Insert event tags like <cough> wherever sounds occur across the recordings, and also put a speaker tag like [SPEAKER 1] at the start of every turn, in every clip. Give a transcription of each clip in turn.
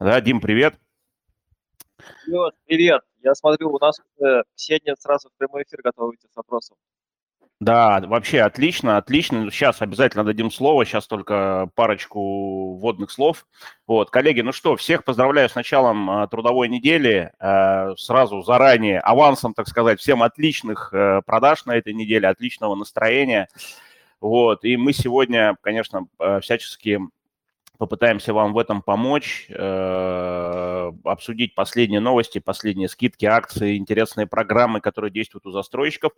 [SPEAKER 1] Да, Дим, привет.
[SPEAKER 2] Привет, привет. Я смотрю, у нас э, все дни сразу в прямой эфир готовы идти с вопросом.
[SPEAKER 1] Да, вообще отлично, отлично. Сейчас обязательно дадим слово, сейчас только парочку вводных слов. Вот, коллеги, ну что, всех поздравляю с началом а, трудовой недели. А, сразу заранее, авансом, так сказать, всем отличных а, продаж на этой неделе, отличного настроения. Вот, и мы сегодня, конечно, всячески попытаемся вам в этом помочь, э, обсудить последние новости, последние скидки, акции, интересные программы, которые действуют у застройщиков.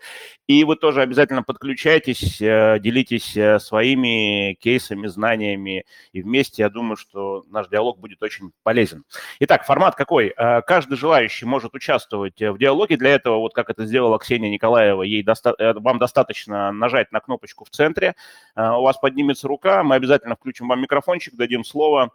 [SPEAKER 1] И вы тоже обязательно подключайтесь, э, делитесь э, своими кейсами, знаниями, и вместе, я думаю, что наш диалог будет очень полезен. Итак, формат какой? Э, каждый желающий может участвовать в диалоге. Для этого, вот как это сделала Ксения Николаева, ей доста- э, вам достаточно нажать на кнопочку в центре, э, у вас поднимется рука, мы обязательно включим вам микрофончик, дадим дадим слово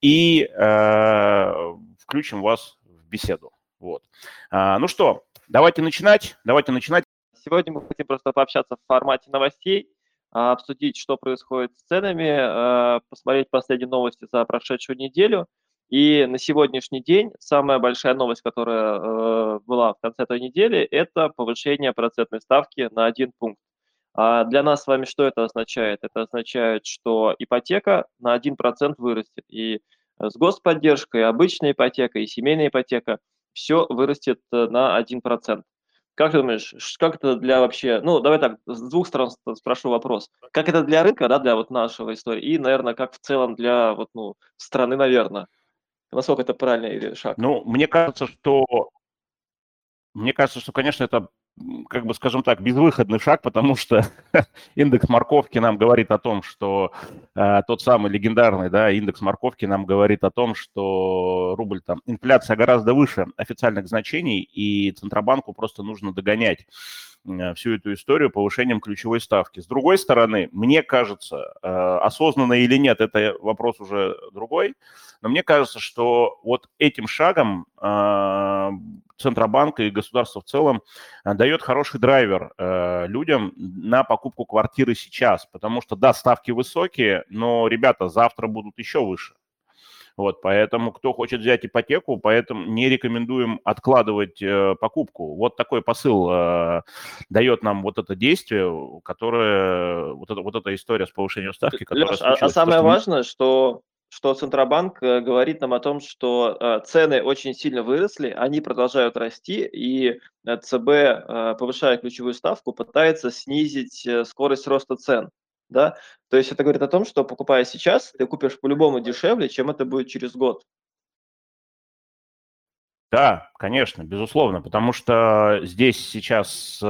[SPEAKER 1] и э, включим вас в беседу. Вот. А, ну что, давайте начинать. Давайте начинать.
[SPEAKER 2] Сегодня мы хотим просто пообщаться в формате новостей, а, обсудить, что происходит с ценами, а, посмотреть последние новости за прошедшую неделю. И на сегодняшний день самая большая новость, которая э, была в конце этой недели, это повышение процентной ставки на один пункт. А для нас с вами что это означает? Это означает, что ипотека на 1% вырастет. И э, с господдержкой, обычная ипотека, и семейная ипотека, все вырастет э, на 1%. Как ты думаешь, как это для вообще, ну, давай так, с двух сторон спрошу вопрос. Как это для рынка, да, для вот нашего истории, и, наверное, как в целом для вот, ну, страны, наверное? Насколько это правильный шаг?
[SPEAKER 1] Ну, мне кажется, что мне кажется, что, конечно, это как бы, скажем так, безвыходный шаг, потому что <laughs> индекс морковки нам говорит о том, что э, тот самый легендарный, да, индекс морковки нам говорит о том, что рубль там, инфляция гораздо выше официальных значений, и Центробанку просто нужно догонять всю эту историю повышением ключевой ставки. С другой стороны, мне кажется, э, осознанно или нет, это вопрос уже другой, но мне кажется, что вот этим шагом э, Центробанк и государство в целом э, дает хороший драйвер э, людям на покупку квартиры сейчас, потому что, да, ставки высокие, но, ребята, завтра будут еще выше. Вот, поэтому кто хочет взять ипотеку, поэтому не рекомендуем откладывать э, покупку. Вот такой посыл э, дает нам вот это действие, которое, вот, это, вот эта история с повышением ставки.
[SPEAKER 2] Леш, а, а самое то, важное, что что Центробанк э, говорит нам о том, что э, цены очень сильно выросли, они продолжают расти, и э, ЦБ, повышая ключевую ставку, пытается снизить скорость роста цен. Да? То есть это говорит о том, что покупая сейчас, ты купишь по-любому дешевле, чем это будет через год.
[SPEAKER 1] Да, конечно, безусловно, потому что здесь сейчас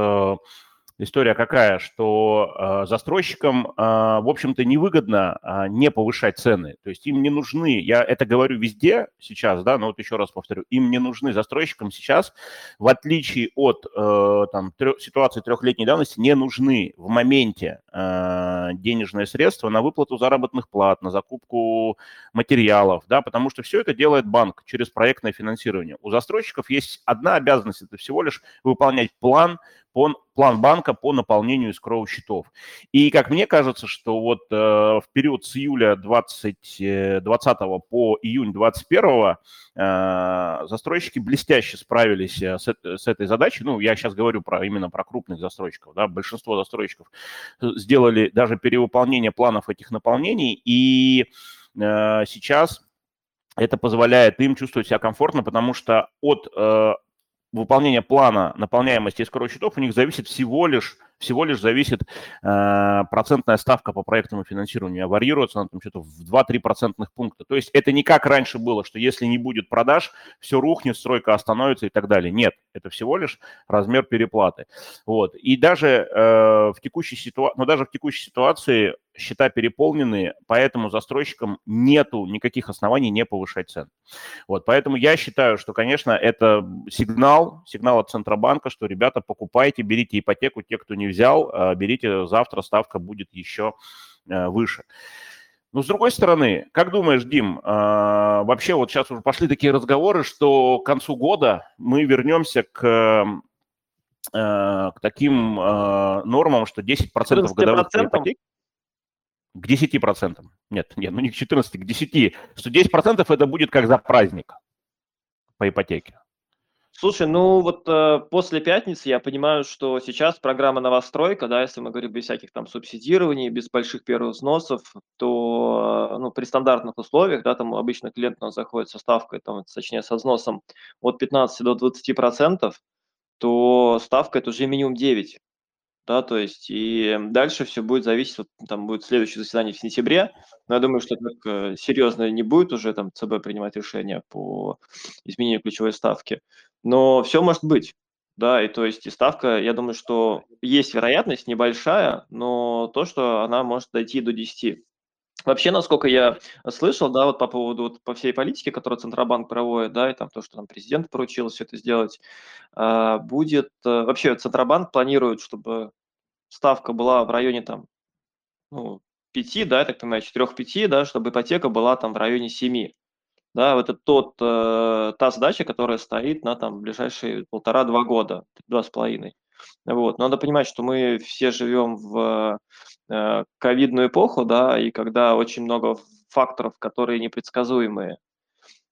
[SPEAKER 1] история какая, что э, застройщикам, э, в общем-то, невыгодно э, не повышать цены. То есть им не нужны, я это говорю везде сейчас, да, но вот еще раз повторю, им не нужны застройщикам сейчас, в отличие от э, там, трё, ситуации трехлетней давности, не нужны в моменте э, денежные средства на выплату заработных плат, на закупку материалов, да, потому что все это делает банк через проектное финансирование. У застройщиков есть одна обязанность, это всего лишь выполнять план, по, план банка по наполнению искровых счетов. И как мне кажется, что вот э, в период с июля 20, 20 э, по июнь 21 э, застройщики блестяще справились э, с, с этой задачей. Ну, я сейчас говорю про, именно про крупных застройщиков. Да? Большинство застройщиков э, сделали даже перевыполнение планов этих наполнений. И э, сейчас это позволяет им чувствовать себя комфортно, потому что от э, выполнения плана наполняемости escrow счетов у них зависит всего лишь, всего лишь зависит э, процентная ставка по проектному финансированию, а варьируется она там что-то в 2-3 процентных пункта. То есть это не как раньше было, что если не будет продаж, все рухнет, стройка остановится и так далее. Нет, это всего лишь размер переплаты. Вот. И даже э, в текущей ситуации, но даже в текущей ситуации счета переполнены, поэтому застройщикам нету никаких оснований не повышать цены. Вот, поэтому я считаю, что, конечно, это сигнал, сигнал от Центробанка, что, ребята, покупайте, берите ипотеку, те, кто не взял, а, берите, завтра ставка будет еще э, выше. Но с другой стороны, как думаешь, Дим, а, вообще вот сейчас уже пошли такие разговоры, что к концу года мы вернемся к э, к таким э, нормам, что 10% годовых ипотек, к 10%. Нет, нет, ну не к 14, к 10. Что 10% это будет как за праздник по ипотеке.
[SPEAKER 2] Слушай, ну вот э, после пятницы я понимаю, что сейчас программа новостройка, да, если мы говорим без всяких там субсидирований, без больших первых взносов, то э, ну, при стандартных условиях, да, там обычно клиент у нас заходит со ставкой, там, точнее, со взносом от 15 до 20 процентов, то ставка это уже минимум 9 да, то есть и дальше все будет зависеть, вот, там будет следующее заседание в сентябре, но я думаю, что так серьезно не будет уже там ЦБ принимать решение по изменению ключевой ставки, но все может быть, да, и то есть и ставка, я думаю, что есть вероятность небольшая, но то, что она может дойти до 10. Вообще, насколько я слышал, да, вот по поводу вот по всей политике, которую Центробанк проводит, да, и там то, что там президент поручил все это сделать, а, будет э, вообще Центробанк планирует, чтобы ставка была в районе там, ну, 5, да, так понимаю, 4-5, да, чтобы ипотека была там в районе 7. Да, вот это тот, э, та задача, которая стоит на там ближайшие полтора-два года, два с половиной. Вот. Надо понимать, что мы все живем в э, ковидную эпоху, да, и когда очень много факторов, которые непредсказуемые.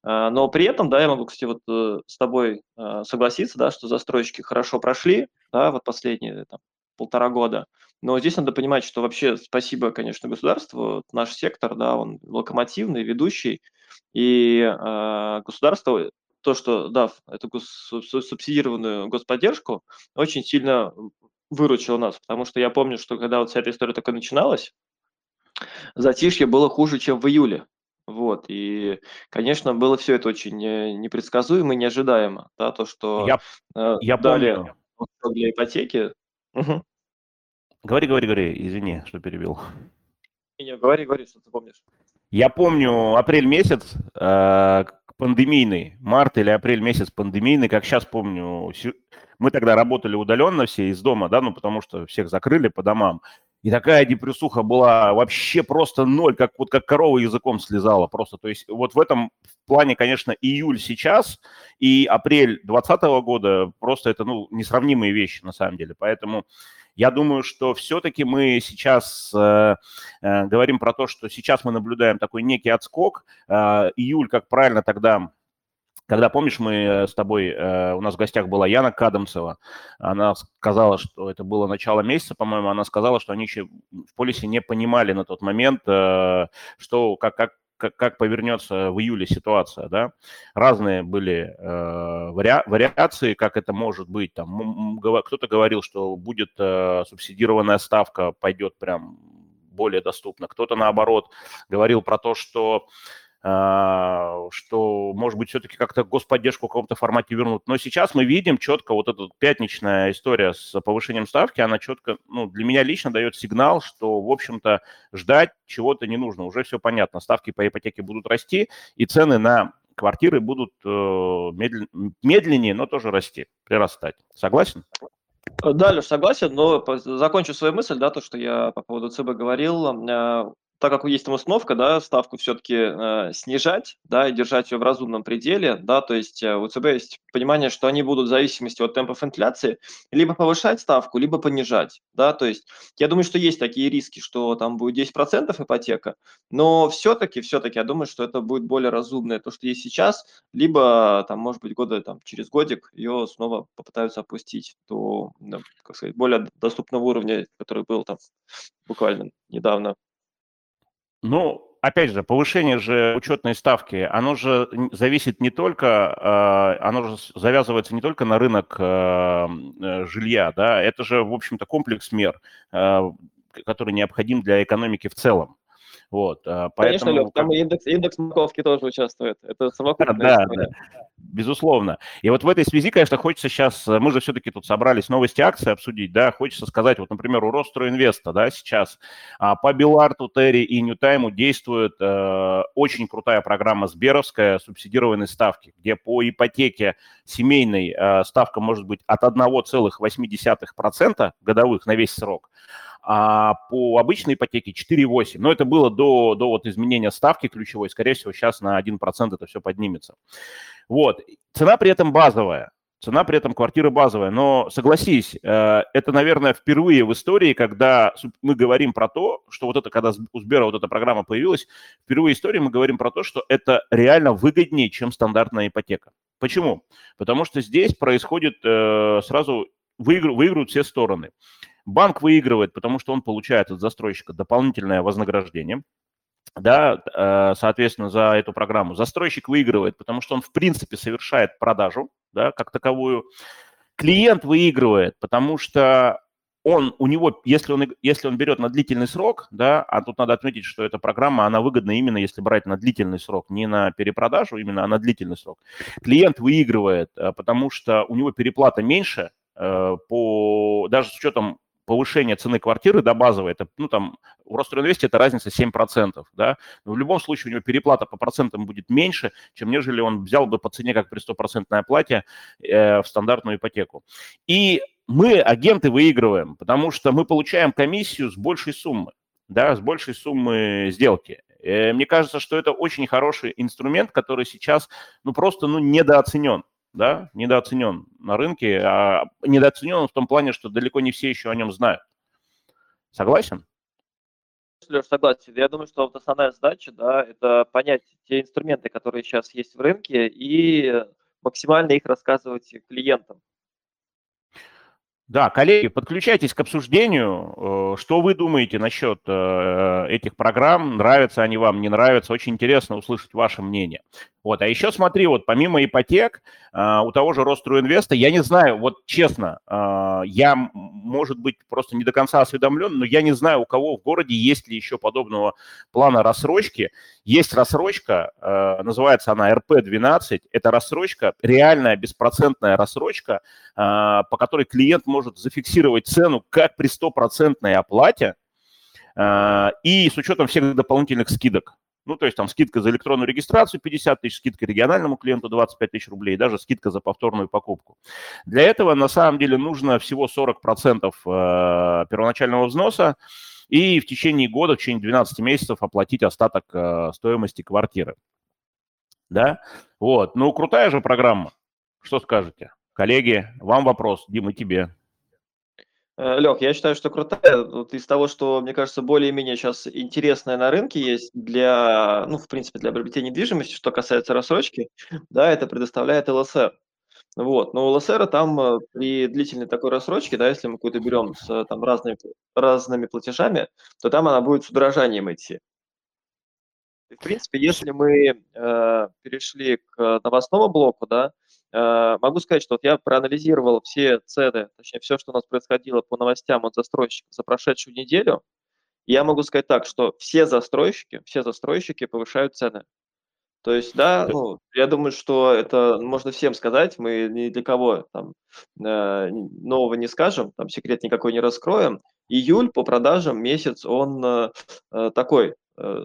[SPEAKER 2] Э, но при этом, да, я могу, кстати, вот э, с тобой э, согласиться, да, что застройщики хорошо прошли, да, вот последние там, полтора года. Но здесь надо понимать, что вообще спасибо, конечно, государству. Наш сектор, да, он локомотивный, ведущий, и э, государство то, что дав эту гос, субсидированную господдержку, очень сильно выручило нас, потому что я помню, что когда вот вся эта история только начиналась, затишье было хуже, чем в июле. Вот, и, конечно, было все это очень непредсказуемо и неожидаемо, да, то, что
[SPEAKER 1] я, э, я дали помню.
[SPEAKER 2] для ипотеки. Угу.
[SPEAKER 1] Говори, говори, говори, извини, что перебил.
[SPEAKER 2] Не, говори, говори, что ты помнишь.
[SPEAKER 1] Я помню апрель месяц э, пандемийный, март или апрель месяц пандемийный, как сейчас помню, мы тогда работали удаленно все из дома, да, ну потому что всех закрыли по домам. И такая депрессуха была вообще просто ноль, как вот как корова языком слезала просто. То есть вот в этом плане, конечно, июль сейчас и апрель 2020 года просто это, ну, несравнимые вещи на самом деле. Поэтому я думаю, что все-таки мы сейчас э, э, говорим про то, что сейчас мы наблюдаем такой некий отскок. Э, июль, как правильно тогда когда, помнишь, мы с тобой, э, у нас в гостях была Яна Кадамцева, она сказала, что это было начало месяца, по-моему, она сказала, что они еще в полисе не понимали на тот момент, э, что, как, как, как, как повернется в июле ситуация, да. Разные были э, вари, вариации, как это может быть. Там кто-то говорил, что будет э, субсидированная ставка, пойдет прям более доступно. Кто-то, наоборот, говорил про то, что что, может быть, все-таки как-то господдержку в каком-то формате вернут. Но сейчас мы видим четко вот эта пятничная история с повышением ставки, она четко, ну, для меня лично дает сигнал, что, в общем-то, ждать чего-то не нужно. Уже все понятно. Ставки по ипотеке будут расти, и цены на квартиры будут э, медленнее, но тоже расти, прирастать. Согласен?
[SPEAKER 2] Да, Леш, согласен, но закончу свою мысль, да, то, что я по поводу ЦБ говорил. Так как есть там установка, да, ставку все-таки э, снижать, да, и держать ее в разумном пределе, да, то есть э, у ЦБ есть понимание, что они будут в зависимости от темпов инфляции либо повышать ставку, либо понижать, да, то есть я думаю, что есть такие риски, что там будет 10% ипотека, но все-таки, все-таки я думаю, что это будет более разумное то, что есть сейчас, либо там, может быть, года там через годик ее снова попытаются опустить до, как сказать, более доступного уровня, который был там буквально недавно.
[SPEAKER 1] Ну, опять же, повышение же учетной ставки, оно же зависит не только, а, оно же завязывается не только на рынок а, э, жилья, да, это же, в общем-то, комплекс мер, а, который необходим для экономики в целом. Вот,
[SPEAKER 2] поэтому... Конечно, Лев, там индекс, индекс Маковки тоже участвует. Это совокупная
[SPEAKER 1] да, история. Да безусловно. И вот в этой связи, конечно, хочется сейчас, э, мы же все-таки тут собрались новости акции обсудить, да, хочется сказать, вот, например, у Росстроинвеста, да, сейчас а, по Беларту, Терри и Ньютайму действует э, очень крутая программа Сберовская субсидированной ставки, где по ипотеке семейной э, ставка может быть от 1,8% годовых на весь срок, а по обычной ипотеке 4,8. Но это было до, до вот изменения ставки ключевой. Скорее всего, сейчас на 1% это все поднимется. Вот. Цена при этом базовая. Цена при этом квартиры базовая. Но согласись, э, это, наверное, впервые в истории, когда мы говорим про то, что вот это, когда у Сбера вот эта программа появилась, впервые в истории мы говорим про то, что это реально выгоднее, чем стандартная ипотека. Почему? Потому что здесь происходит э, сразу, выигрывают все стороны. Банк выигрывает, потому что он получает от застройщика дополнительное вознаграждение, да, э, соответственно, за эту программу. Застройщик выигрывает, потому что он, в принципе, совершает продажу, да, как таковую. Клиент выигрывает, потому что он, у него, если он, если он берет на длительный срок, да, а тут надо отметить, что эта программа, она выгодна именно если брать на длительный срок, не на перепродажу, именно, а на длительный срок. Клиент выигрывает, э, потому что у него переплата меньше, э, по, даже с учетом повышение цены квартиры до базовой, это, ну, там, у Ростройинвесте это разница 7%, да, но в любом случае у него переплата по процентам будет меньше, чем нежели он взял бы по цене, как при 100% оплате, э, в стандартную ипотеку. И мы, агенты, выигрываем, потому что мы получаем комиссию с большей суммы, да, с большей суммы сделки. Э, мне кажется, что это очень хороший инструмент, который сейчас, ну, просто, ну, недооценен да, недооценен на рынке, а недооценен в том плане, что далеко не все еще о нем знают. Согласен?
[SPEAKER 2] Леш, согласен. Я думаю, что вот основная задача, да, это понять те инструменты, которые сейчас есть в рынке, и максимально их рассказывать клиентам.
[SPEAKER 1] Да, коллеги, подключайтесь к обсуждению. Э, что вы думаете насчет э, этих программ? Нравятся они вам, не нравятся? Очень интересно услышать ваше мнение. Вот, а еще смотри, вот помимо ипотек, а, у того же Ростройинвеста, я не знаю, вот честно, я, может быть, просто не до конца осведомлен, но я не знаю, у кого в городе есть ли еще подобного плана рассрочки. Есть рассрочка, а, называется она РП-12, это рассрочка, реальная беспроцентная рассрочка, по которой клиент может зафиксировать цену как при стопроцентной оплате, и с учетом всех дополнительных скидок. Ну, то есть там скидка за электронную регистрацию 50 тысяч, скидка региональному клиенту 25 тысяч рублей, даже скидка за повторную покупку. Для этого на самом деле нужно всего 40% э, первоначального взноса и в течение года, в течение 12 месяцев оплатить остаток э, стоимости квартиры. Да? Вот. Ну, крутая же программа. Что скажете? Коллеги, вам вопрос, Дима, тебе.
[SPEAKER 2] Э, Лех, я считаю, что крутая. Вот из того, что, мне кажется, более-менее сейчас интересное на рынке есть для, ну, в принципе, для приобретения недвижимости, что касается рассрочки, да, это предоставляет ЛСР. Вот, но у ЛСР там э, при длительной такой рассрочке, да, если мы какую-то берем с там разными, разными платежами, то там она будет с удорожанием идти. И, в принципе, если мы э, перешли к новостному блоку, да, Э, могу сказать, что вот я проанализировал все цены, точнее, все, что у нас происходило по новостям от застройщиков за прошедшую неделю. Я могу сказать так, что все застройщики, все застройщики повышают цены. То есть, да, ну, я думаю, что это можно всем сказать, мы ни для кого там э, нового не скажем, там секрет никакой не раскроем. Июль по продажам месяц, он э, э такой,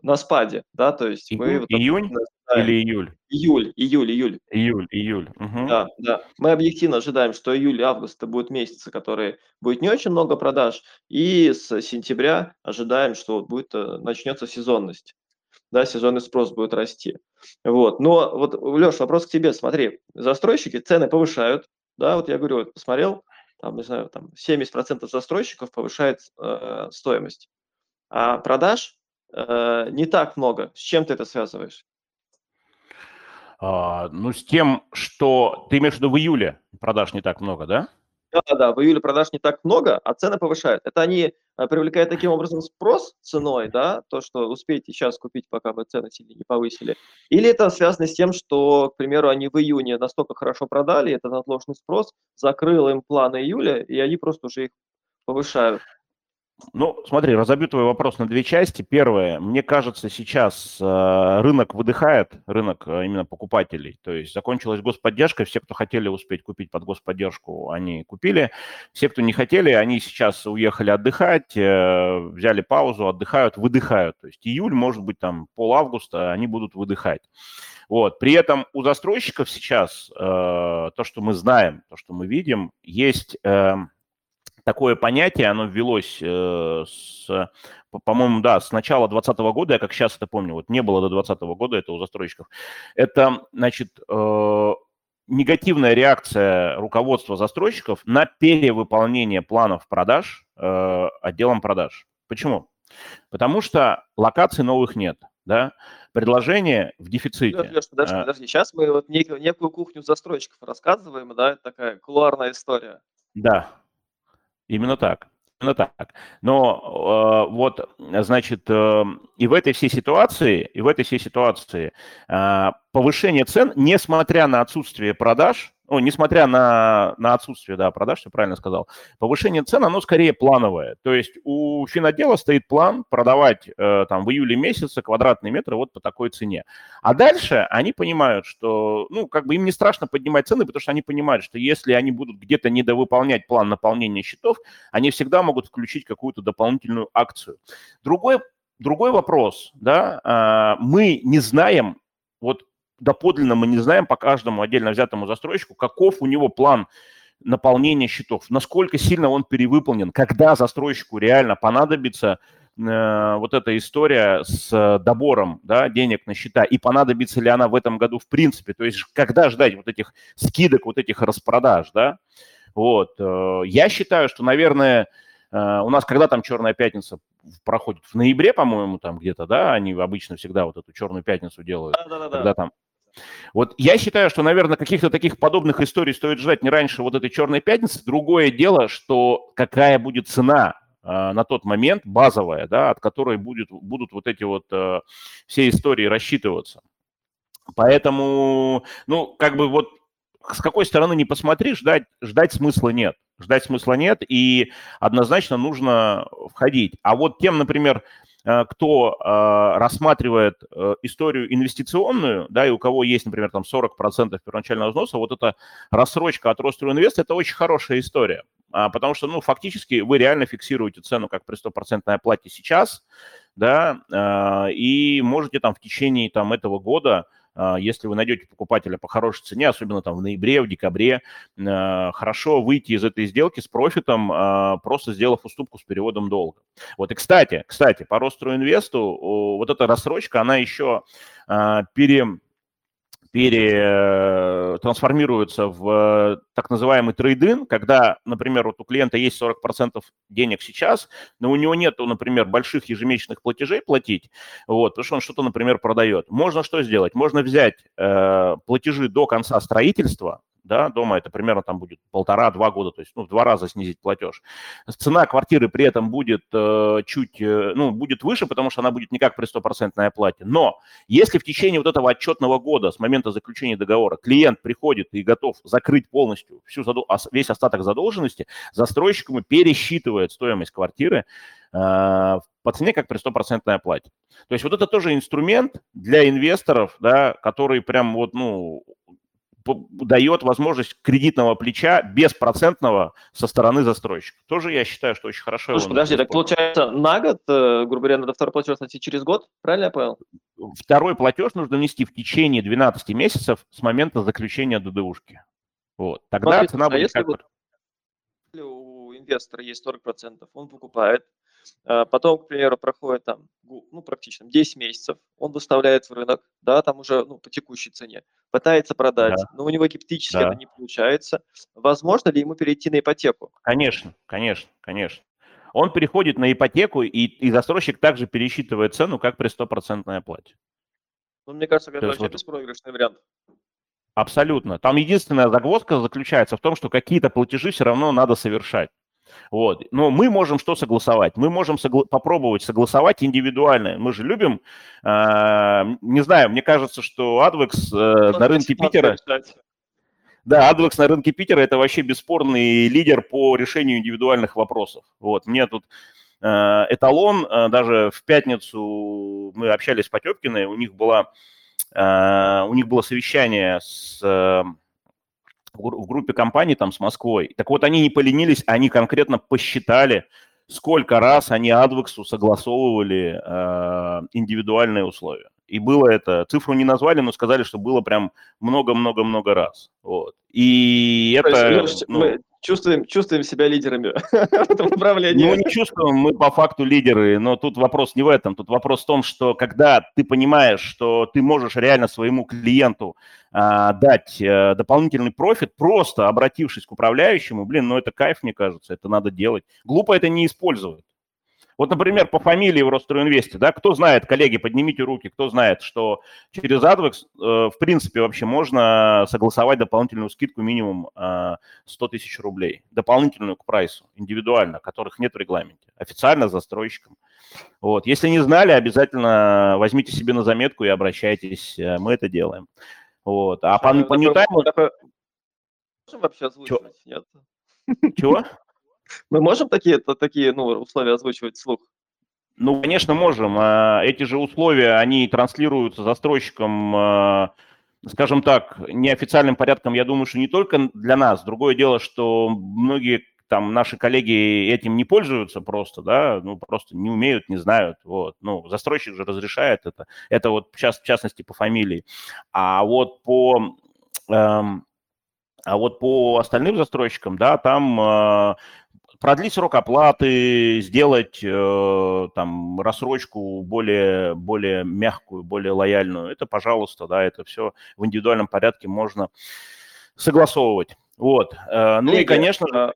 [SPEAKER 2] на спаде, да, то есть
[SPEAKER 1] Июнь, мы... Июнь? Или июль?
[SPEAKER 2] Июль, июль, июль.
[SPEAKER 1] Июль, июль.
[SPEAKER 2] Угу. Да, да. Мы объективно ожидаем, что июль и август это будут месяцы, которые будет не очень много продаж, и с сентября ожидаем, что будет э, начнется сезонность. Да, сезонный спрос будет расти. Вот. Но вот, Леш, вопрос к тебе. Смотри, застройщики цены повышают. Да, вот я говорю, вот посмотрел, там, не знаю, там 70% застройщиков повышает э, стоимость. А продаж э, не так много. С чем ты это связываешь?
[SPEAKER 1] А, ну, с тем, что ты имеешь в виду в июле продаж не так много, да?
[SPEAKER 2] Да, да, в июле продаж не так много, а цены повышают. Это они а, привлекают таким образом спрос ценой, да, то, что успеете сейчас купить, пока бы цены сильно не повысили. Или это связано с тем, что, к примеру, они в июне настолько хорошо продали, этот отложенный спрос закрыл им планы июля, и они просто уже их повышают.
[SPEAKER 1] Ну, смотри, разобью твой вопрос на две части. Первое, мне кажется, сейчас э, рынок выдыхает, рынок э, именно покупателей. То есть закончилась господдержка, все, кто хотели успеть купить под господдержку, они купили. Все, кто не хотели, они сейчас уехали отдыхать, э, взяли паузу, отдыхают, выдыхают. То есть июль, может быть, там пол августа они будут выдыхать. Вот. При этом у застройщиков сейчас то, что мы знаем, то, что мы видим, есть... Э, такое понятие, оно ввелось э, с, по-моему, да, с начала 2020 года, я как сейчас это помню, вот не было до 2020 года это у застройщиков. Это, значит, э, негативная реакция руководства застройщиков на перевыполнение планов продаж э, отделом продаж. Почему? Потому что локаций новых нет, да, предложение в дефиците.
[SPEAKER 2] Леш, подожди, подожди, сейчас мы вот некую, некую кухню застройщиков рассказываем, да, это такая кулуарная история.
[SPEAKER 1] Да, именно так. Именно так. Но э, вот, значит, э, и в этой всей ситуации, и в этой всей ситуации э, повышение цен, несмотря на отсутствие продаж, ну, несмотря на, на отсутствие да, продаж, что правильно сказал, повышение цен, оно скорее плановое. То есть у финотдела стоит план продавать э, там в июле месяце квадратные метры вот по такой цене. А дальше они понимают, что, ну, как бы им не страшно поднимать цены, потому что они понимают, что если они будут где-то недовыполнять план наполнения счетов, они всегда могут включить какую-то дополнительную акцию. Другой, другой вопрос, да, э, мы не знаем, вот доподлинно мы не знаем по каждому отдельно взятому застройщику, каков у него план наполнения счетов, насколько сильно он перевыполнен, когда застройщику реально понадобится э, вот эта история с добором да, денег на счета, и понадобится ли она в этом году в принципе, то есть когда ждать вот этих скидок, вот этих распродаж, да, вот. Э, я считаю, что, наверное, э, у нас когда там Черная пятница проходит? В ноябре, по-моему, там где-то, да, они обычно всегда вот эту Черную пятницу делают. Да, да, да. Когда там вот я считаю, что, наверное, каких-то таких подобных историй стоит ждать не раньше вот этой черной пятницы. Другое дело, что какая будет цена э, на тот момент базовая, да, от которой будет, будут вот эти вот э, все истории рассчитываться. Поэтому, ну, как бы вот с какой стороны не посмотри, ждать, ждать смысла нет. Ждать смысла нет, и однозначно нужно входить. А вот тем, например, кто э, рассматривает э, историю инвестиционную, да, и у кого есть, например, там 40% первоначального взноса, вот эта рассрочка от Ростройинвест – это очень хорошая история, а, потому что, ну, фактически вы реально фиксируете цену как при 100% оплате сейчас, да, и можете там в течение там этого года если вы найдете покупателя по хорошей цене, особенно там в ноябре, в декабре, а, хорошо выйти из этой сделки с профитом, а, просто сделав уступку с переводом долга. Вот и, кстати, кстати, по Ростройинвесту вот эта рассрочка, она еще пере перетрансформируется в так называемый трейдин, когда, например, вот у клиента есть 40% денег сейчас, но у него нет, например, больших ежемесячных платежей платить, вот, потому что он что-то, например, продает. Можно что сделать? Можно взять э, платежи до конца строительства, да, дома это примерно там будет полтора-два года, то есть ну, в два раза снизить платеж. Цена квартиры при этом будет э, чуть, э, ну, будет выше, потому что она будет не как при стопроцентной оплате. Но если в течение вот этого отчетного года с момента заключения договора клиент приходит и готов закрыть полностью всю задол... весь остаток задолженности, застройщик ему пересчитывает стоимость квартиры э, по цене, как при стопроцентной оплате. То есть вот это тоже инструмент для инвесторов, да, который прям вот, ну, дает возможность кредитного плеча беспроцентного со стороны застройщика. Тоже я считаю, что очень хорошо.
[SPEAKER 2] Слушай, подожди, так получается на год, э, грубо говоря, надо второй платеж нести через год, правильно я понял?
[SPEAKER 1] Второй платеж нужно нести в течение 12 месяцев с момента заключения ДДУшки. Вот. Тогда Смотри, цена а будет
[SPEAKER 2] если как... У инвестора есть 40%, он покупает, а, потом, к примеру, проходит там, ну, практически 10 месяцев, он выставляет в рынок, да, там уже, ну, по текущей цене, пытается продать, да. но у него гипотетически да. это не получается. Возможно ли ему перейти на ипотеку?
[SPEAKER 1] Конечно, конечно, конечно. Он переходит на ипотеку, и, и застройщик также пересчитывает цену, как при стопроцентной оплате.
[SPEAKER 2] Ну, мне кажется, это вообще вот... беспроигрышный вариант.
[SPEAKER 1] Абсолютно. Там единственная загвоздка заключается в том, что какие-то платежи все равно надо совершать. Вот. Но мы можем что согласовать? Мы можем согла- попробовать согласовать индивидуально. Мы же любим, э, не знаю, мне кажется, что Advex э, на рынке Питера... Да, Advex на рынке Питера – это вообще бесспорный лидер по решению индивидуальных вопросов. Вот, мне тут э, эталон, э, даже в пятницу мы общались с Потепкиной, у них была Uh, у них было совещание с в группе компаний там с Москвой. Так вот, они не поленились, они конкретно посчитали, сколько раз они Адвексу согласовывали э, индивидуальные условия. И было это, цифру не назвали, но сказали, что было прям много-много-много раз. Вот. И это...
[SPEAKER 2] Есть, ну, мы, чувствуем, чувствуем себя лидерами <laughs> в этом направлении.
[SPEAKER 1] Ну, не чувствуем, мы по факту лидеры, но тут вопрос не в этом. Тут вопрос в том, что когда ты понимаешь, что ты можешь реально своему клиенту а, дать а, дополнительный профит, просто обратившись к управляющему, блин, ну это кайф, мне кажется, это надо делать. Глупо это не использовать. Вот, например, по фамилии в Ростройинвесте, да, кто знает, коллеги, поднимите руки, кто знает, что через AdVex, э, в принципе, вообще можно согласовать дополнительную скидку минимум э, 100 тысяч рублей, дополнительную к прайсу, индивидуально, которых нет в регламенте, официально застройщикам. Вот. Если не знали, обязательно возьмите себе на заметку и обращайтесь, э, мы это делаем. Вот. А по, по Ньютайму...
[SPEAKER 2] Можем вообще озвучивать? Нет?
[SPEAKER 1] Чего?
[SPEAKER 2] Мы можем такие, такие ну, условия озвучивать вслух?
[SPEAKER 1] Ну, конечно, можем. А, эти же условия, они транслируются застройщикам, а, скажем так, неофициальным порядком, я думаю, что не только для нас. Другое дело, что многие там наши коллеги этим не пользуются просто, да, ну, просто не умеют, не знают, вот. Ну, застройщик же разрешает это. Это вот сейчас, в частности по фамилии. А вот по... Эм, а вот по остальным застройщикам, да, там э, продлить срок оплаты, сделать э, там рассрочку более, более мягкую, более лояльную, это, пожалуйста, да, это все в индивидуальном порядке можно согласовывать. Вот. Э, ну Коллеги, и, конечно же... А,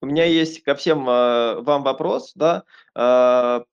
[SPEAKER 2] у меня есть ко всем э, вам вопрос, да, э,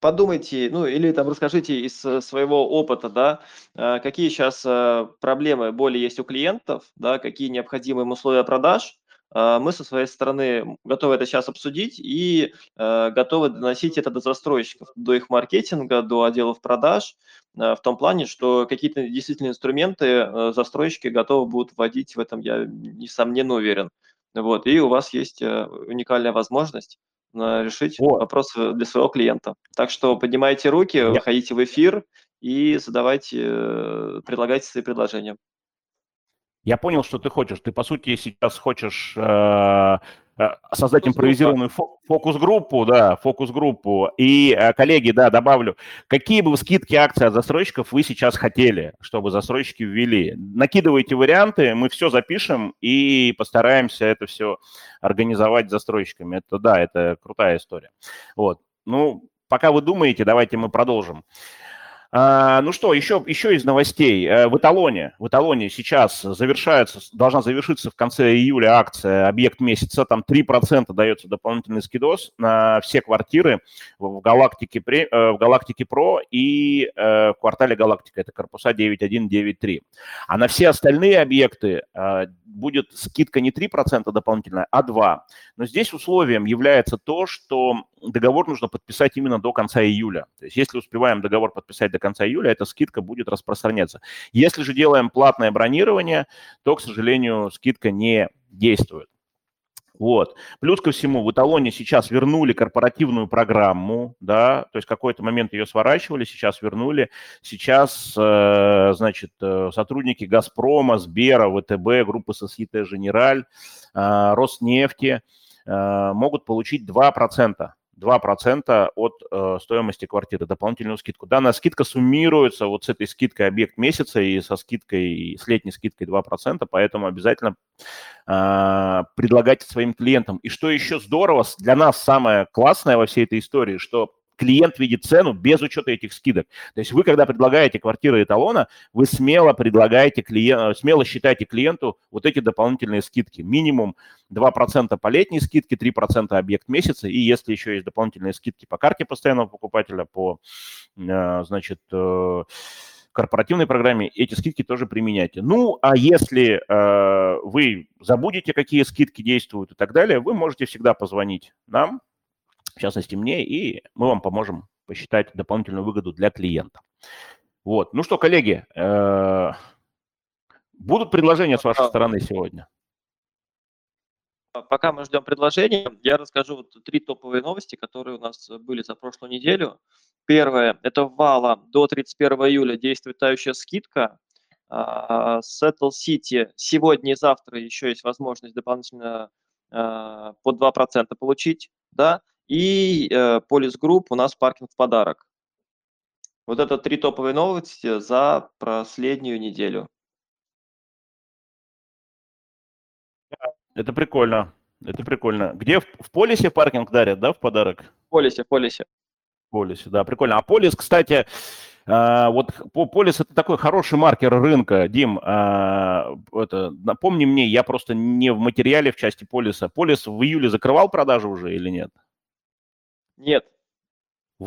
[SPEAKER 2] подумайте, ну или там расскажите из своего опыта, да, э, какие сейчас э, проблемы, боли есть у клиентов, да, какие необходимые условия продаж, мы со своей стороны готовы это сейчас обсудить и э, готовы доносить это до застройщиков, до их маркетинга, до отделов продаж, э, в том плане, что какие-то действительно инструменты э, застройщики готовы будут вводить, в этом я несомненно уверен. Вот, и у вас есть уникальная возможность решить вот. вопрос для своего клиента. Так что поднимайте руки, выходите в эфир и задавайте, предлагайте свои предложения.
[SPEAKER 1] Я понял, что ты хочешь. Ты, по сути, сейчас хочешь э, э создать импровизированную фокус-группу, да, фокус-группу. И, э, коллеги, да, добавлю, какие бы скидки акций от застройщиков вы сейчас хотели, чтобы застройщики ввели? Накидывайте варианты, мы все запишем и постараемся это все организовать с застройщиками. Это, да, это крутая история. Вот. Ну, пока вы думаете, давайте мы продолжим. Ну что, еще, еще из новостей. Э, в Эталоне, в Эталоне сейчас завершается, должна завершиться в конце июля акция «Объект месяца». Там 3% дается дополнительный скидос на все квартиры в Галактике, э, в Галактике Про и э, в квартале Галактика. Это корпуса 9193. А на все остальные объекты будет скидка не 3% дополнительная, а 2%. Но здесь условием является то, что договор нужно подписать именно до конца июля. То есть если успеваем договор подписать до конца июля, эта скидка будет распространяться. Если же делаем платное бронирование, то, к сожалению, скидка не действует. Вот. Плюс ко всему, в Эталоне сейчас вернули корпоративную программу, да, то есть какой-то момент ее сворачивали, сейчас вернули. Сейчас, э, значит, э, сотрудники «Газпрома», «Сбера», «ВТБ», группы «Сосьете Женераль», э, «Роснефти» могут получить 2% 2% от э, стоимости квартиры, дополнительную скидку. Данная скидка суммируется вот с этой скидкой объект месяца и со скидкой, с летней скидкой 2%, поэтому обязательно э, предлагайте своим клиентам. И что еще здорово, для нас самое классное во всей этой истории, что клиент видит цену без учета этих скидок. То есть вы, когда предлагаете квартиры эталона, вы смело предлагаете клиенту, смело считайте клиенту вот эти дополнительные скидки. Минимум 2% по летней скидке, 3% объект месяца, и если еще есть дополнительные скидки по карте постоянного покупателя, по, э, значит, э, корпоративной программе эти скидки тоже применяйте. Ну, а если э, вы забудете, какие скидки действуют и так далее, вы можете всегда позвонить нам, в частности мне, и мы вам поможем посчитать дополнительную выгоду для клиента. Вот. Ну что, коллеги, э, будут предложения с вашей стороны сегодня?
[SPEAKER 2] Пока мы ждем предложения, я расскажу вот три топовые новости, которые у нас были за прошлую неделю. Первое, это Вала до 31 июля действует тающая скидка. А, Settle City сегодня и завтра еще есть возможность дополнительно а, по 2% получить. Да? И э, Полис Групп у нас паркинг в подарок. Вот это три топовые новости за последнюю неделю.
[SPEAKER 1] Это прикольно. Это прикольно. Где в, в полисе паркинг дарят, да, в подарок?
[SPEAKER 2] В полисе, в полисе.
[SPEAKER 1] В полисе, да, прикольно. А полис, кстати, а, вот полис это такой хороший маркер рынка. Дим, а, это, напомни мне, я просто не в материале в части полиса. Полис в июле закрывал продажи уже или нет?
[SPEAKER 2] Нет,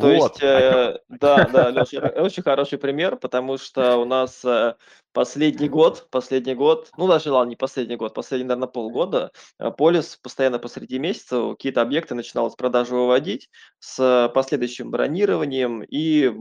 [SPEAKER 2] то есть, э, <laughs> да, да, Леша, очень хороший пример, потому что у нас э, последний год, последний год, ну даже ладно, не последний год, последний, наверное, полгода, э, Полис постоянно посреди месяца какие-то объекты начинал с продажи выводить с последующим бронированием и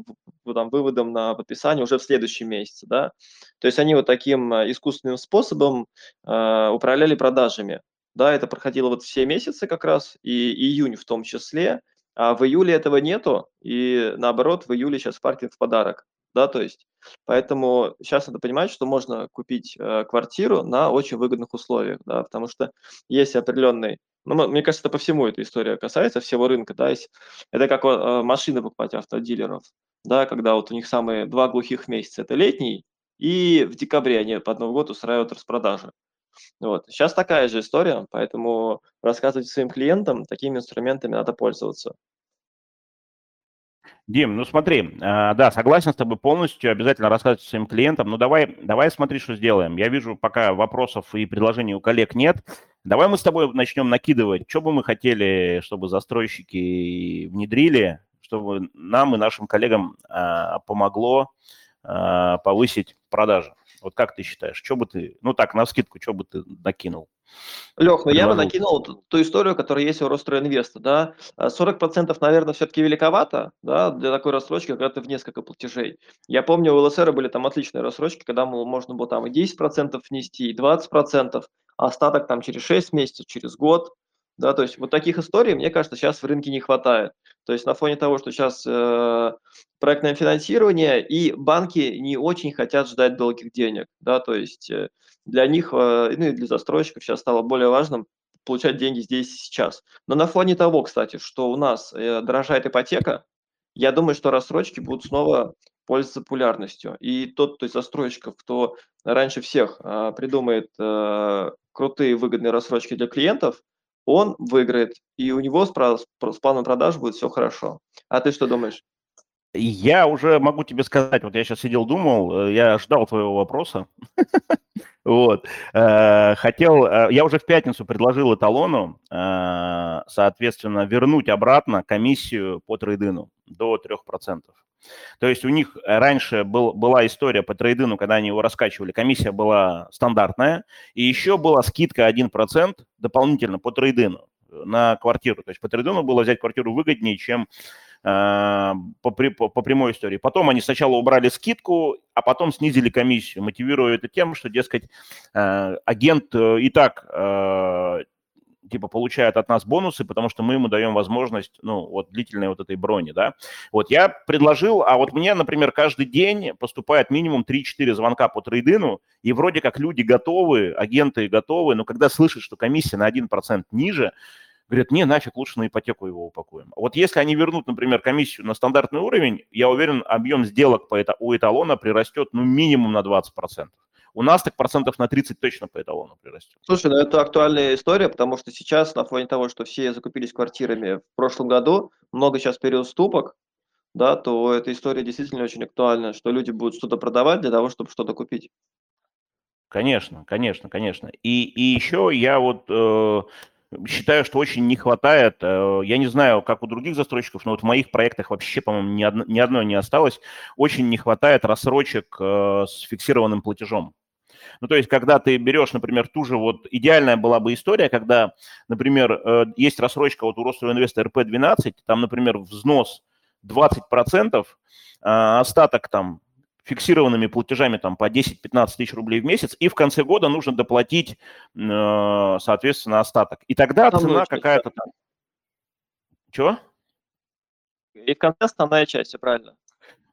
[SPEAKER 2] там, выводом на подписание уже в следующем месяце, да. То есть они вот таким э, искусственным способом э, управляли продажами. Да, это проходило вот все месяцы как раз, и июнь в том числе, а в июле этого нету, и наоборот, в июле сейчас паркинг в подарок. Да, то есть, поэтому сейчас надо понимать, что можно купить э, квартиру на очень выгодных условиях, да, потому что есть определенный, ну, мне кажется, это по всему эта история касается всего рынка, да, есть, это как э, машины покупать автодилеров, да, когда вот у них самые два глухих месяца, это летний, и в декабре они под Новый год устраивают распродажи. Вот. Сейчас такая же история, поэтому рассказывать своим клиентам, такими инструментами надо пользоваться.
[SPEAKER 1] Дим, ну смотри, а, да, согласен с тобой полностью, обязательно рассказывать своим клиентам. Ну давай, давай смотри, что сделаем. Я вижу, пока вопросов и предложений у коллег нет. Давай мы с тобой начнем накидывать, что бы мы хотели, чтобы застройщики внедрили, чтобы нам и нашим коллегам а, помогло а, повысить продажи. Вот как ты считаешь, что бы ты, ну так, на скидку, что бы ты накинул?
[SPEAKER 2] Лех, ну я бы накинул ту, ту историю, которая есть у Ростройинвеста, да. 40% а наверное, все-таки великовато, да, для такой рассрочки, когда ты в несколько платежей. Я помню, у ЛСР были там отличные рассрочки, когда мол, можно было там и 10% внести, и 20%, а остаток там через 6 месяцев, через год. Да, то есть вот таких историй, мне кажется, сейчас в рынке не хватает. То есть на фоне того, что сейчас э, проектное финансирование и банки не очень хотят ждать долгих денег, да, то есть э, для них, э, ну и для застройщиков сейчас стало более важным получать деньги здесь и сейчас. Но на фоне того, кстати, что у нас э, дорожает ипотека, я думаю, что рассрочки будут снова пользоваться популярностью. И тот, то есть застройщиков, кто раньше всех э, придумает э, крутые выгодные рассрочки для клиентов, он выиграет, и у него с, с планом продаж будет все хорошо. А ты что думаешь?
[SPEAKER 1] Я уже могу тебе сказать, вот я сейчас сидел, думал, э, я ждал твоего вопроса. <laughs> Вот. Э, хотел, э, я уже в пятницу предложил эталону, соответственно, вернуть обратно комиссию по трейдину до 3%. То есть у них раньше был, была история по трейдину, когда они его раскачивали, комиссия была стандартная, и еще была скидка 1% дополнительно по трейдину на квартиру. То есть по трейдину было взять квартиру выгоднее, чем по, по прямой истории. Потом они сначала убрали скидку, а потом снизили комиссию, мотивируя это тем, что, дескать, э, агент э, и так э, типа получает от нас бонусы, потому что мы ему даем возможность, ну, вот длительной вот этой брони, да. Вот я предложил, а вот мне, например, каждый день поступает минимум 3-4 звонка по трейдину, и вроде как люди готовы, агенты готовы, но когда слышат, что комиссия на 1% ниже, говорят, не, нафиг, лучше на ипотеку его упакуем. Вот если они вернут, например, комиссию на стандартный уровень, я уверен, объем сделок по это, у эталона прирастет ну минимум на 20%. У нас так процентов на 30 точно по эталону прирастет.
[SPEAKER 2] Слушай, ну это актуальная история, потому что сейчас на фоне того, что все закупились квартирами в прошлом году, много сейчас переуступок, да, то эта история действительно очень актуальна, что люди будут что-то продавать для того, чтобы что-то купить.
[SPEAKER 1] Конечно, конечно, конечно. И, и еще я вот э, считаю, что очень не хватает, э, я не знаю, как у других застройщиков, но вот в моих проектах вообще, по-моему, ни, одно, ни одной не осталось, очень не хватает рассрочек э, с фиксированным платежом. Ну, то есть, когда ты берешь, например, ту же вот идеальная была бы история, когда, например, э, есть рассрочка вот у Росинвеста РП-12, там, например, взнос 20%, а остаток там фиксированными платежами там по 10-15 тысяч рублей в месяц, и в конце года нужно доплатить, э, соответственно, остаток. И тогда цена какая-то там...
[SPEAKER 2] Чего? И в конце основная часть, все правильно.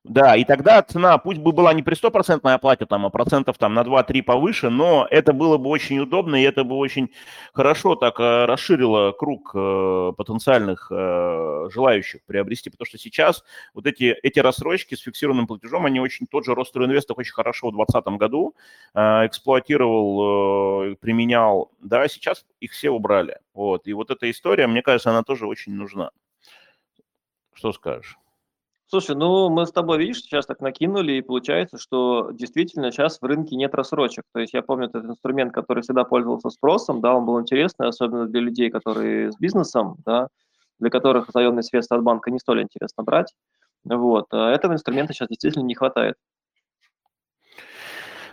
[SPEAKER 1] Да, и тогда цена, пусть бы была не при стопроцентной оплате, там, а процентов там, на 2-3 повыше, но это было бы очень удобно, и это бы очень хорошо так э, расширило круг э, потенциальных э, желающих приобрести, потому что сейчас вот эти, эти рассрочки с фиксированным платежом, они очень, тот же Ростройинвест очень хорошо в 2020 году эксплуатировал, применял, да, сейчас их все убрали. Вот, и вот эта история, мне кажется, она тоже очень нужна. Что скажешь?
[SPEAKER 2] Слушай, ну мы с тобой, видишь, сейчас так накинули, и получается, что действительно сейчас в рынке нет рассрочек. То есть я помню этот инструмент, который всегда пользовался спросом, да, он был интересный, особенно для людей, которые с бизнесом, да, для которых заемные средства от банка не столь интересно брать. Вот. А этого инструмента сейчас действительно не хватает.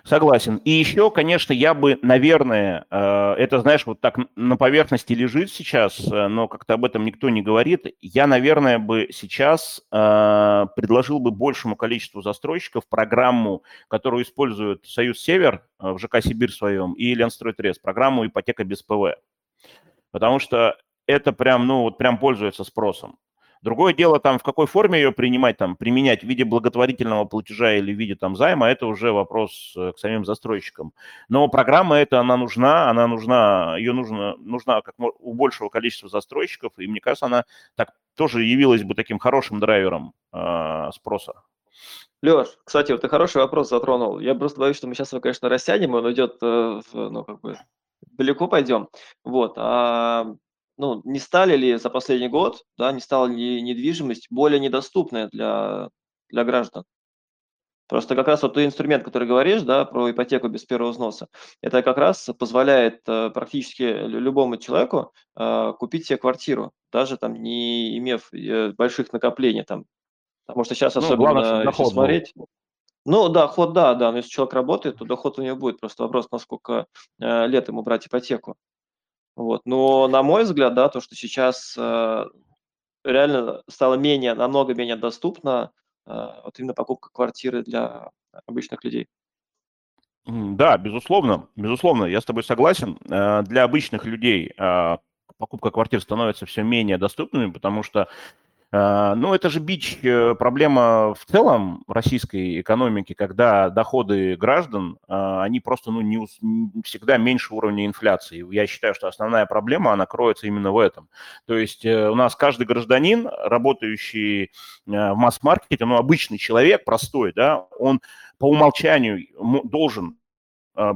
[SPEAKER 1] Согласен. И еще, конечно, я бы, наверное, э, это, знаешь, вот так на поверхности лежит сейчас, э, но как-то об этом никто не говорит. Я, наверное, бы сейчас э, предложил бы большему количеству застройщиков программу, которую использует Союз Север в ЖК Сибирь своем и Ленстройтрес, программу ипотека без ПВ. Потому что это прям, ну, вот прям пользуется спросом. Другое дело, там, в какой форме ее принимать, там, применять в виде благотворительного платежа или в виде там займа, это уже вопрос э, к самим застройщикам. Но программа эта, она нужна, она нужна, ее нужно, нужна как у большего количества застройщиков, и мне кажется, она так тоже явилась бы таким хорошим драйвером э, спроса.
[SPEAKER 2] Леш, кстати, вот ты хороший вопрос затронул. Я просто боюсь, что мы сейчас его, конечно, растянем, он идет, э, ну, как бы, далеко пойдем. Вот. А ну, не стали ли за последний год, да, не стала ли недвижимость более недоступная для, для граждан? Просто как раз вот тот инструмент, который говоришь, да, про ипотеку без первого взноса, это как раз позволяет э, практически любому человеку э, купить себе квартиру, даже там не имев э, больших накоплений там. Потому что сейчас ну, особенно, главное, если смотреть, был. Ну, доход, да, да, но если человек работает, то доход у него будет. Просто вопрос, насколько э, лет ему брать ипотеку. Вот. Но, на мой взгляд, да, то, что сейчас э, реально стало менее, намного менее доступно э, вот именно покупка квартиры для обычных людей.
[SPEAKER 1] Да, безусловно, безусловно, я с тобой согласен. Э, для обычных людей э, покупка квартир становится все менее доступными, потому что ну, это же бич, э, проблема в целом российской экономики, когда доходы граждан, а, они просто ну, не, всегда меньше уровня инфляции. Я считаю, что основная проблема, она кроется именно в этом. То есть э, у нас каждый гражданин, работающий э, в масс-маркете, ну, обычный человек, простой, да, он по умолчанию должен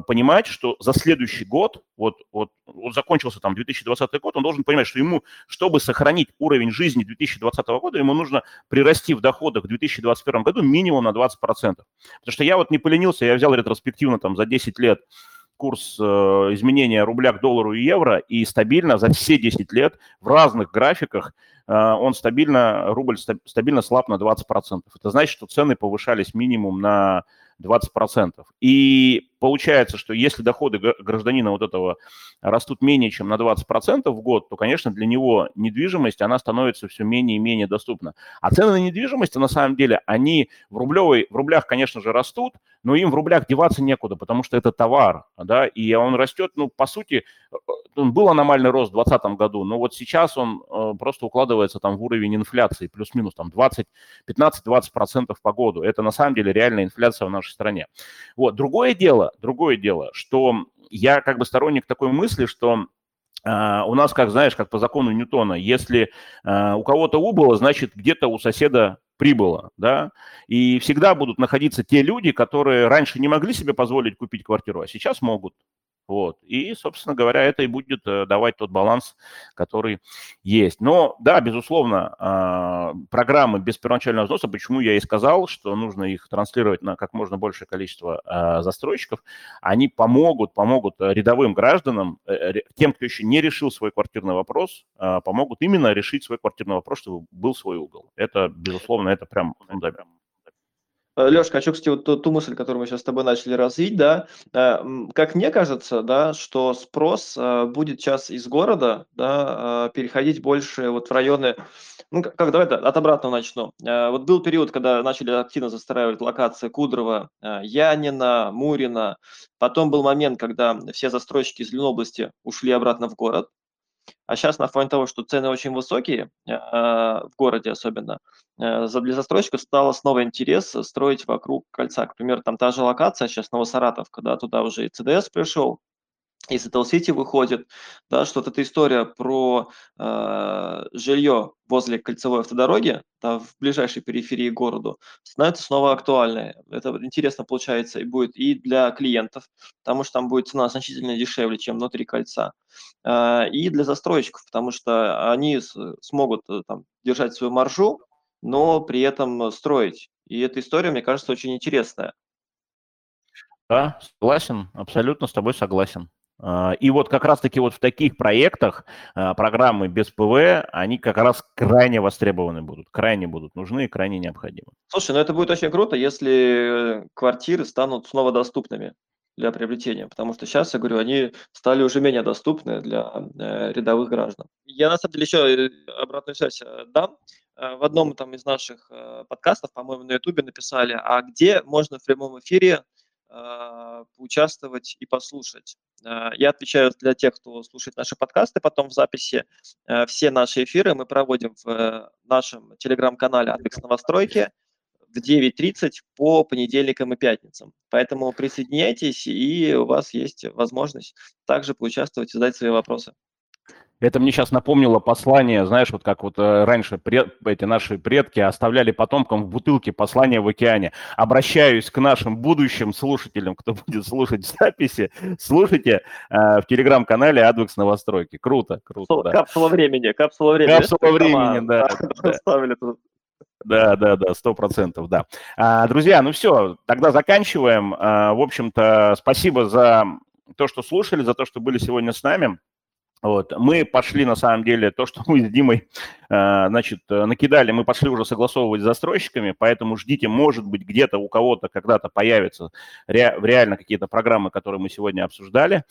[SPEAKER 1] понимать, что за следующий год, вот, вот, вот закончился там 2020 год, он должен понимать, что ему, чтобы сохранить уровень жизни 2020 года, ему нужно прирасти в доходах в 2021 году минимум на 20%. Потому что я вот не поленился, я взял ретроспективно там за 10 лет курс э, изменения рубля к доллару и евро, и стабильно за все 10 лет в разных графиках э, он стабильно, рубль стабильно слаб на 20%. Это значит, что цены повышались минимум на 20%. И получается, что если доходы гражданина вот этого растут менее чем на 20% в год, то, конечно, для него недвижимость, она становится все менее и менее доступна. А цены на недвижимость, на самом деле, они в, рублевой, в рублях, конечно же, растут, но им в рублях деваться некуда, потому что это товар, да, и он растет, ну, по сути, э, он был аномальный рост в 2020 году, но вот сейчас он э, просто укладывается там в уровень инфляции, плюс-минус там 20, 15-20% по году. Это на самом деле реальная инфляция в нашей стране. Вот, другое дело, другое дело, что я как бы сторонник такой мысли, что Uh, у нас, как знаешь, как по закону Ньютона, если uh, у кого-то убыло, значит где-то у соседа прибыло, да, и всегда будут находиться те люди, которые раньше не могли себе позволить купить квартиру, а сейчас могут. Вот. И, собственно говоря, это и будет э, давать тот баланс, который есть. Но, да, безусловно, а, программы без первоначального взноса, почему я и сказал, что нужно их транслировать на как можно большее количество а, застройщиков, они помогут, помогут рядовым гражданам, э, тем, кто еще не решил свой квартирный вопрос, а, помогут именно решить свой квартирный вопрос, чтобы был свой угол. Это, безусловно, это прям фундамент.
[SPEAKER 2] Э, Леш, хочу, кстати, вот ту, ту мысль, которую мы сейчас с тобой начали развить, да, э, как мне кажется, да, что спрос э, будет сейчас из города, да, переходить больше вот в районы, ну, как, давай да, от обратного начну. Вот был период, когда начали активно застраивать локации Кудрова, Янина, Мурина, потом был момент, когда все застройщики из Ленобласти ушли обратно в город, А сейчас на фоне того, что цены очень высокие, в городе особенно, для застройщика стало снова интерес строить вокруг кольца. К примеру, там та же локация сейчас Новосаратов, когда туда уже и ЦДС пришел, и Seattle City выходит, да, что вот эта история про э, жилье возле кольцевой автодороги, да, в ближайшей периферии городу, становится снова актуальной. Это интересно получается и будет и для клиентов, потому что там будет цена значительно дешевле, чем внутри кольца, э, и для застройщиков, потому что они с, смогут э, там, держать свою маржу, но при этом строить. И эта история, мне кажется, очень интересная.
[SPEAKER 1] Да, согласен, абсолютно с тобой согласен. А, и вот как раз-таки вот в таких проектах а, программы без ПВ, они как раз крайне востребованы будут, крайне будут нужны и крайне необходимы.
[SPEAKER 2] Слушай, ну это будет очень круто, если квартиры станут снова доступными для приобретения, потому что сейчас, я говорю, они стали уже менее доступны для э, рядовых граждан. Я на самом деле еще э, обратную связь э, дам. В одном там из наших подкастов, по-моему, на Ютубе написали, а где можно в прямом эфире поучаствовать и послушать. А, я отвечаю для тех, кто слушает наши подкасты потом в записи. А, все наши эфиры мы проводим в э, нашем телеграм-канале «Адрес новостройки» в 9.30 по понедельникам и пятницам. Поэтому присоединяйтесь, и у вас есть возможность также поучаствовать и задать свои вопросы.
[SPEAKER 1] Это мне сейчас напомнило послание, знаешь, вот как вот э, раньше пред, эти наши предки оставляли потомкам в бутылке послание в океане. Обращаюсь к нашим будущим слушателям, кто будет слушать записи, слушайте э, в телеграм-канале Адвекс Новостройки. Круто, круто.
[SPEAKER 2] Да. Капсула времени, капсула времени.
[SPEAKER 1] Капсула времени, да. Да, да, да, сто процентов, да. А, друзья, ну все, тогда заканчиваем. А, в общем-то, спасибо за то, что слушали, за то, что были сегодня с нами. Вот. Мы пошли, на самом деле, то, что мы с Димой, э, значит, накидали, мы пошли уже согласовывать с застройщиками, поэтому ждите, может быть, где-то у кого-то когда-то появятся ре, реально какие-то программы, которые мы сегодня обсуждали.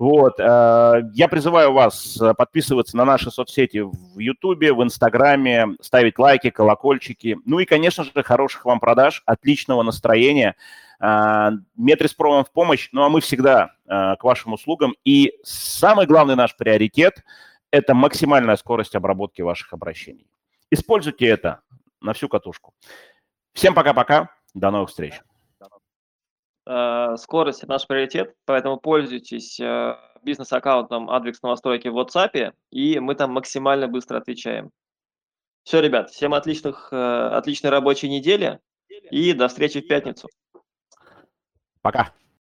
[SPEAKER 1] Вот. Э, я призываю вас подписываться на наши соцсети в Ютубе, в Инстаграме, ставить лайки, колокольчики. Ну и, конечно же, хороших вам продаж, отличного настроения – Метрис-промом в помощь, ну а мы всегда а, к вашим услугам. И самый главный наш приоритет – это максимальная скорость обработки ваших обращений. Используйте это на всю катушку. Всем пока-пока, до новых встреч.
[SPEAKER 2] А, скорость – наш приоритет, поэтому пользуйтесь бизнес-аккаунтом Advix новостройки в WhatsApp, и мы там максимально быстро отвечаем. Все, ребят, всем отличных, отличной рабочей недели и до встречи в пятницу.
[SPEAKER 1] Пока.